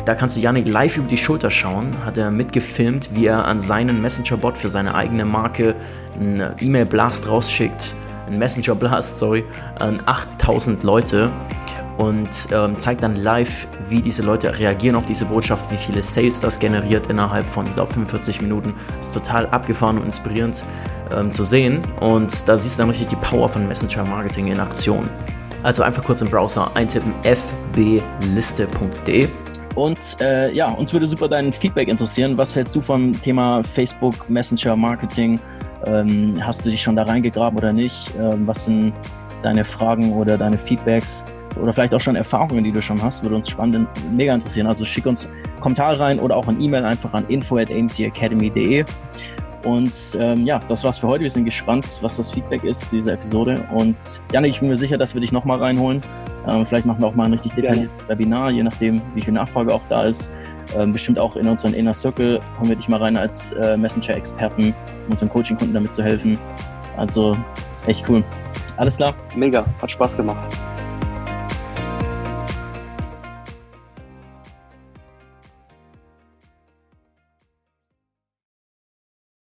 Da kannst du Yannick live über die Schulter schauen. Hat er mitgefilmt, wie er an seinen Messenger-Bot für seine eigene Marke einen E-Mail-Blast rausschickt, einen Messenger-Blast, sorry, an 8000 Leute und ähm, zeigt dann live, wie diese Leute reagieren auf diese Botschaft, wie viele Sales das generiert innerhalb von, ich glaube, 45 Minuten. Ist total abgefahren und inspirierend ähm, zu sehen. Und da siehst du dann richtig die Power von Messenger Marketing in Aktion. Also einfach kurz im Browser eintippen fbliste.de. Und äh, ja, uns würde super dein Feedback interessieren. Was hältst du vom Thema Facebook Messenger Marketing? Ähm, hast du dich schon da reingegraben oder nicht? Ähm, was sind deine Fragen oder deine Feedbacks? Oder vielleicht auch schon Erfahrungen, die du schon hast, würde uns spannend, mega interessieren. Also schick uns Kommentare rein oder auch ein E-Mail einfach an info at amcacademy.de. Und ähm, ja, das war's für heute. Wir sind gespannt, was das Feedback ist zu dieser Episode. Und Janik, ich bin mir sicher, dass wir dich nochmal reinholen. Ähm, vielleicht machen wir auch mal ein richtig detailliertes Webinar, je nachdem, wie viel Nachfrage auch da ist. Ähm, bestimmt auch in unseren Inner Circle holen wir dich mal rein als äh, Messenger-Experten, um unseren Coaching-Kunden damit zu helfen. Also echt cool. Alles klar? Mega, hat Spaß gemacht.